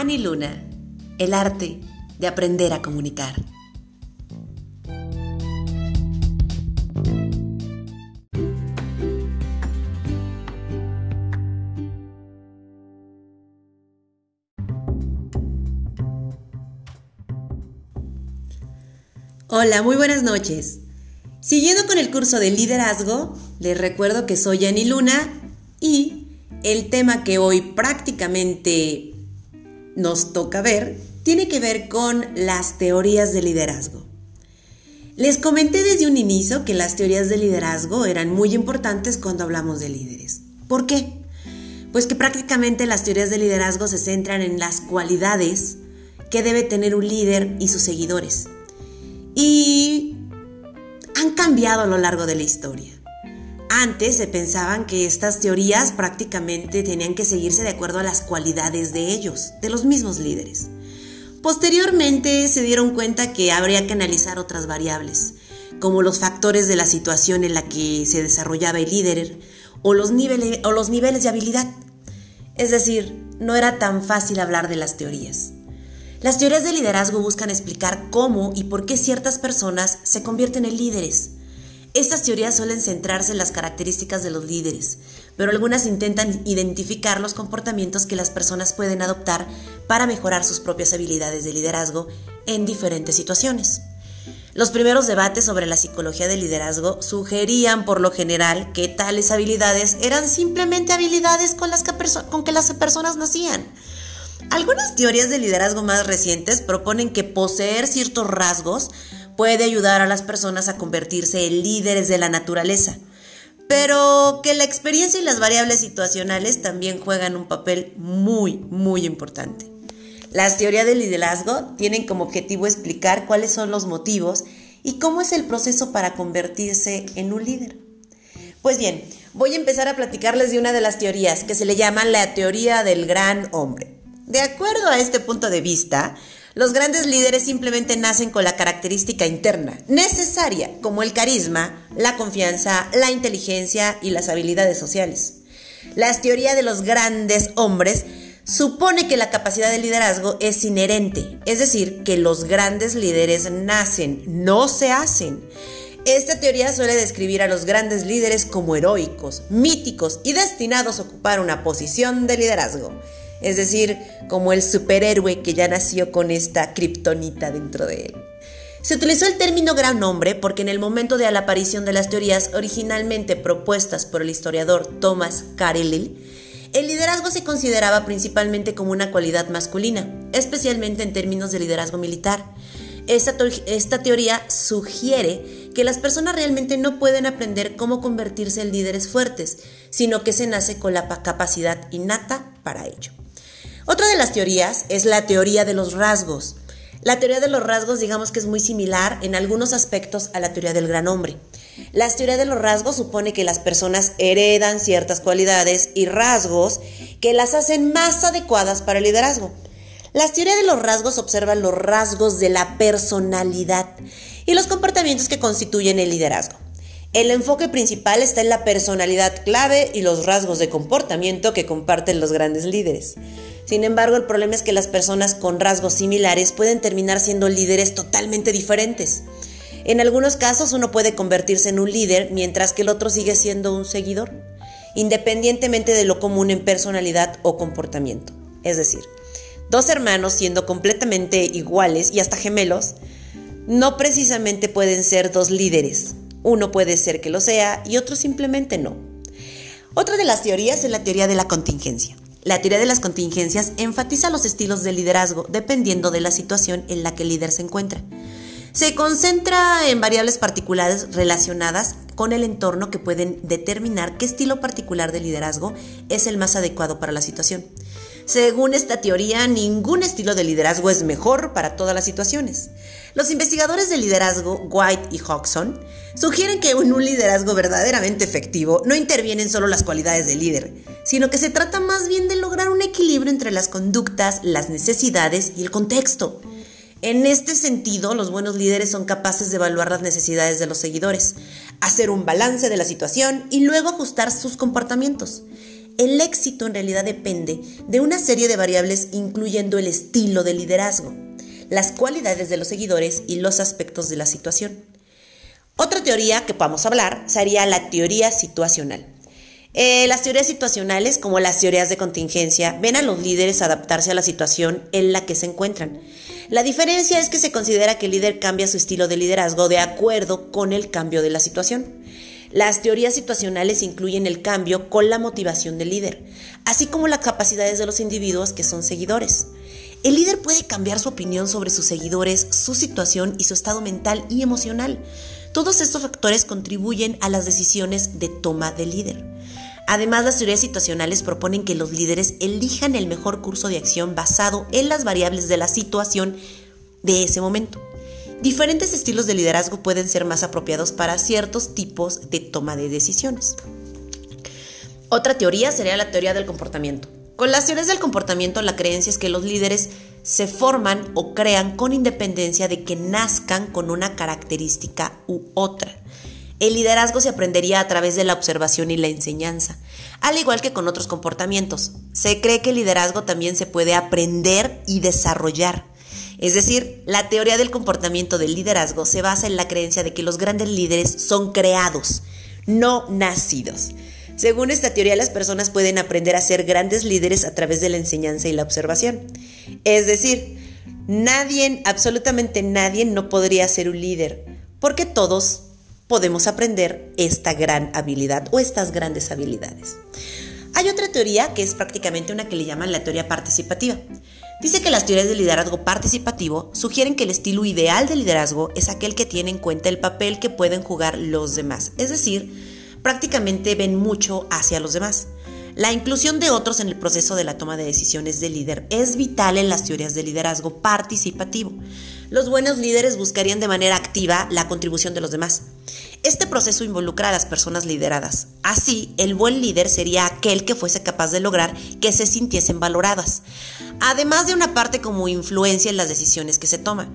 Annie Luna, el arte de aprender a comunicar. Hola, muy buenas noches. Siguiendo con el curso de liderazgo, les recuerdo que soy Annie Luna y el tema que hoy prácticamente nos toca ver tiene que ver con las teorías de liderazgo. Les comenté desde un inicio que las teorías de liderazgo eran muy importantes cuando hablamos de líderes. ¿Por qué? Pues que prácticamente las teorías de liderazgo se centran en las cualidades que debe tener un líder y sus seguidores y han cambiado a lo largo de la historia. Antes se pensaban que estas teorías prácticamente tenían que seguirse de acuerdo a las cualidades de ellos, de los mismos líderes. Posteriormente se dieron cuenta que habría que analizar otras variables, como los factores de la situación en la que se desarrollaba el líder o los niveles, o los niveles de habilidad. Es decir, no era tan fácil hablar de las teorías. Las teorías de liderazgo buscan explicar cómo y por qué ciertas personas se convierten en líderes. Estas teorías suelen centrarse en las características de los líderes, pero algunas intentan identificar los comportamientos que las personas pueden adoptar para mejorar sus propias habilidades de liderazgo en diferentes situaciones. Los primeros debates sobre la psicología del liderazgo sugerían por lo general que tales habilidades eran simplemente habilidades con las que, con que las personas nacían algunas teorías de liderazgo más recientes proponen que poseer ciertos rasgos puede ayudar a las personas a convertirse en líderes de la naturaleza, pero que la experiencia y las variables situacionales también juegan un papel muy, muy importante. Las teorías del liderazgo tienen como objetivo explicar cuáles son los motivos y cómo es el proceso para convertirse en un líder. Pues bien, voy a empezar a platicarles de una de las teorías que se le llama la teoría del gran hombre. De acuerdo a este punto de vista, los grandes líderes simplemente nacen con la característica interna necesaria, como el carisma, la confianza, la inteligencia y las habilidades sociales. La teoría de los grandes hombres supone que la capacidad de liderazgo es inherente, es decir, que los grandes líderes nacen, no se hacen. Esta teoría suele describir a los grandes líderes como heroicos, míticos y destinados a ocupar una posición de liderazgo es decir, como el superhéroe que ya nació con esta kriptonita dentro de él. Se utilizó el término gran hombre porque en el momento de la aparición de las teorías originalmente propuestas por el historiador Thomas Carlyle, el liderazgo se consideraba principalmente como una cualidad masculina, especialmente en términos de liderazgo militar. Esta, esta, teoría sugiere que las personas realmente no pueden aprender cómo convertirse en líderes fuertes, sino que se nace con la capacidad innata para ello. Otra de las teorías es la teoría de los rasgos. La teoría de los rasgos digamos que es muy similar en algunos aspectos a la teoría del gran hombre. La teoría de los rasgos supone que las personas heredan ciertas cualidades y rasgos que las hacen más adecuadas para el liderazgo. La teoría de los rasgos observa los rasgos de la personalidad y los comportamientos que constituyen el liderazgo. El enfoque principal está en la personalidad clave y los rasgos de comportamiento que comparten los grandes líderes. Sin embargo, el problema es que las personas con rasgos similares pueden terminar siendo líderes totalmente diferentes. En algunos casos uno puede convertirse en un líder mientras que el otro sigue siendo un seguidor, independientemente de lo común en personalidad o comportamiento. Es decir, dos hermanos siendo completamente iguales y hasta gemelos, no precisamente pueden ser dos líderes. Uno puede ser que lo sea y otro simplemente no. Otra de las teorías es la teoría de la contingencia. La teoría de las contingencias enfatiza los estilos de liderazgo dependiendo de la situación en la que el líder se encuentra. Se concentra en variables particulares relacionadas con el entorno que pueden determinar qué estilo particular de liderazgo es el más adecuado para la situación. Según esta teoría, ningún estilo de liderazgo es mejor para todas las situaciones. Los investigadores de liderazgo, White y Hodgson, sugieren que en un liderazgo verdaderamente efectivo no intervienen solo las cualidades del líder, sino que se trata más bien de lograr un equilibrio entre las conductas, las necesidades y el contexto. En este sentido, los buenos líderes son capaces de evaluar las necesidades de los seguidores, hacer un balance de la situación y luego ajustar sus comportamientos. El éxito en realidad depende de una serie de variables incluyendo el estilo de liderazgo, las cualidades de los seguidores y los aspectos de la situación. Otra teoría que podamos hablar sería la teoría situacional. Eh, las teorías situacionales, como las teorías de contingencia, ven a los líderes adaptarse a la situación en la que se encuentran. La diferencia es que se considera que el líder cambia su estilo de liderazgo de acuerdo con el cambio de la situación. Las teorías situacionales incluyen el cambio con la motivación del líder, así como las capacidades de los individuos que son seguidores. El líder puede cambiar su opinión sobre sus seguidores, su situación y su estado mental y emocional. Todos estos factores contribuyen a las decisiones de toma del líder. Además, las teorías situacionales proponen que los líderes elijan el mejor curso de acción basado en las variables de la situación de ese momento. Diferentes estilos de liderazgo pueden ser más apropiados para ciertos tipos de toma de decisiones. Otra teoría sería la teoría del comportamiento. Con las teorías del comportamiento, la creencia es que los líderes se forman o crean con independencia de que nazcan con una característica u otra. El liderazgo se aprendería a través de la observación y la enseñanza, al igual que con otros comportamientos. Se cree que el liderazgo también se puede aprender y desarrollar. Es decir, la teoría del comportamiento del liderazgo se basa en la creencia de que los grandes líderes son creados, no nacidos. Según esta teoría, las personas pueden aprender a ser grandes líderes a través de la enseñanza y la observación. Es decir, nadie, absolutamente nadie no podría ser un líder, porque todos podemos aprender esta gran habilidad o estas grandes habilidades. Hay otra teoría que es prácticamente una que le llaman la teoría participativa. Dice que las teorías de liderazgo participativo sugieren que el estilo ideal de liderazgo es aquel que tiene en cuenta el papel que pueden jugar los demás, es decir, prácticamente ven mucho hacia los demás. La inclusión de otros en el proceso de la toma de decisiones del líder es vital en las teorías de liderazgo participativo. Los buenos líderes buscarían de manera activa la contribución de los demás. Este proceso involucra a las personas lideradas. Así, el buen líder sería aquel que fuese capaz de lograr que se sintiesen valoradas, además de una parte como influencia en las decisiones que se toman.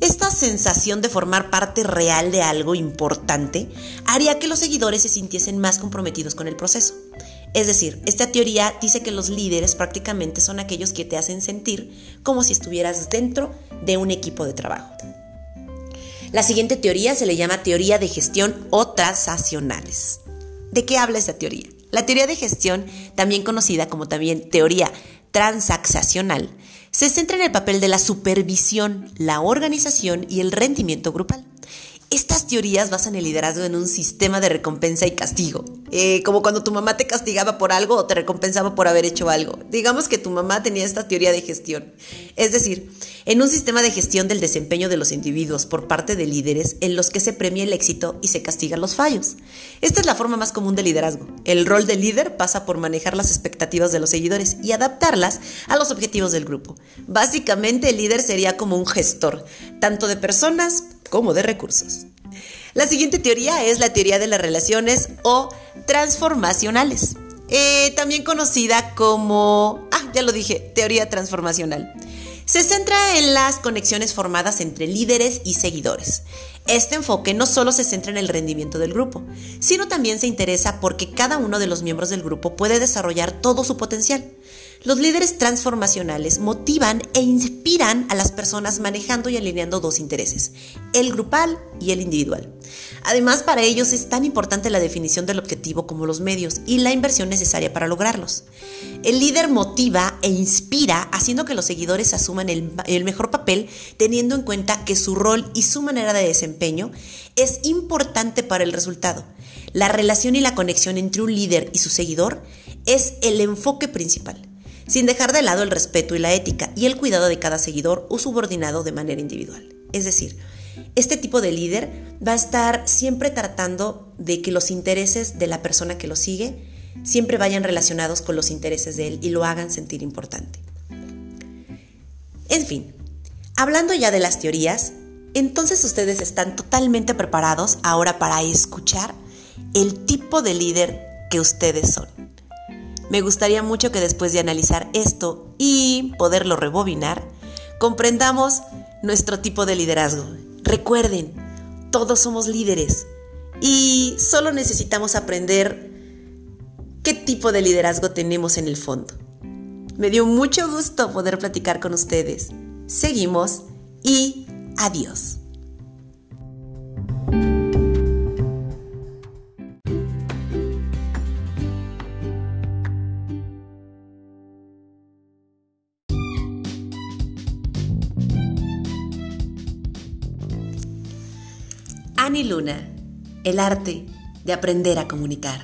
Esta sensación de formar parte real de algo importante haría que los seguidores se sintiesen más comprometidos con el proceso. Es decir, esta teoría dice que los líderes prácticamente son aquellos que te hacen sentir como si estuvieras dentro de un equipo de trabajo. La siguiente teoría se le llama teoría de gestión o transaccionales. ¿De qué habla esta teoría? La teoría de gestión, también conocida como también teoría transaccional, se centra en el papel de la supervisión, la organización y el rendimiento grupal. Estas teorías basan el liderazgo en un sistema de recompensa y castigo, eh, como cuando tu mamá te castigaba por algo o te recompensaba por haber hecho algo. Digamos que tu mamá tenía esta teoría de gestión, es decir, en un sistema de gestión del desempeño de los individuos por parte de líderes en los que se premia el éxito y se castigan los fallos. Esta es la forma más común de liderazgo. El rol de líder pasa por manejar las expectativas de los seguidores y adaptarlas a los objetivos del grupo. Básicamente el líder sería como un gestor, tanto de personas como de recursos. La siguiente teoría es la teoría de las relaciones o transformacionales, eh, también conocida como, ah, ya lo dije, teoría transformacional. Se centra en las conexiones formadas entre líderes y seguidores. Este enfoque no solo se centra en el rendimiento del grupo, sino también se interesa porque cada uno de los miembros del grupo puede desarrollar todo su potencial. Los líderes transformacionales motivan e inspiran a las personas manejando y alineando dos intereses, el grupal y el individual. Además, para ellos es tan importante la definición del objetivo como los medios y la inversión necesaria para lograrlos. El líder motiva e inspira haciendo que los seguidores asuman el, el mejor papel teniendo en cuenta que su rol y su manera de desempeño es importante para el resultado. La relación y la conexión entre un líder y su seguidor es el enfoque principal sin dejar de lado el respeto y la ética y el cuidado de cada seguidor o subordinado de manera individual. Es decir, este tipo de líder va a estar siempre tratando de que los intereses de la persona que lo sigue siempre vayan relacionados con los intereses de él y lo hagan sentir importante. En fin, hablando ya de las teorías, entonces ustedes están totalmente preparados ahora para escuchar el tipo de líder que ustedes son. Me gustaría mucho que después de analizar esto y poderlo rebobinar, comprendamos nuestro tipo de liderazgo. Recuerden, todos somos líderes y solo necesitamos aprender qué tipo de liderazgo tenemos en el fondo. Me dio mucho gusto poder platicar con ustedes. Seguimos y adiós. Ani Luna, el arte de aprender a comunicar.